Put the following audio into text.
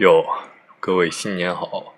哟各位新年好。